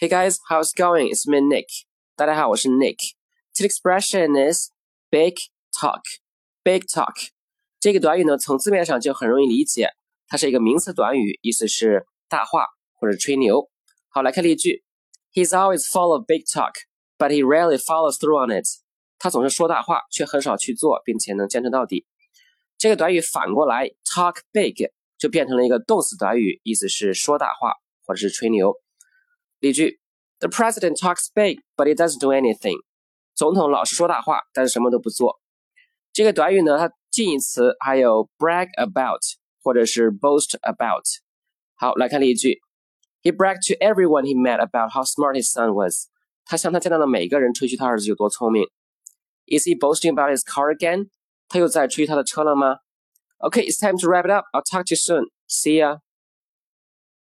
Hey guys, how's going? It's me Nick. 大家好，我是 Nick. The expression is big talk. Big talk. 这个短语呢，从字面上就很容易理解，它是一个名词短语，意思是大话或者吹牛。好，来看例句：He's always full of big talk, but he rarely follows through on it. 他总是说大话，却很少去做，并且能坚持到底。这个短语反过来，talk big 就变成了一个动词短语，意思是说大话或者是吹牛。例句：The president talks big, but he doesn't do anything. 总统老是说大话，但是什么都不做。这个短语呢，它近义词还有 brag about 或者是 boast about。好，来看例句：He bragged to everyone he met about how smart his son was. 他向他见到的每个人吹嘘他儿子有多聪明。Is he boasting about his car again? 他又在吹他的车了吗？Okay, it's time to wrap it up. I'll talk to you soon. See ya.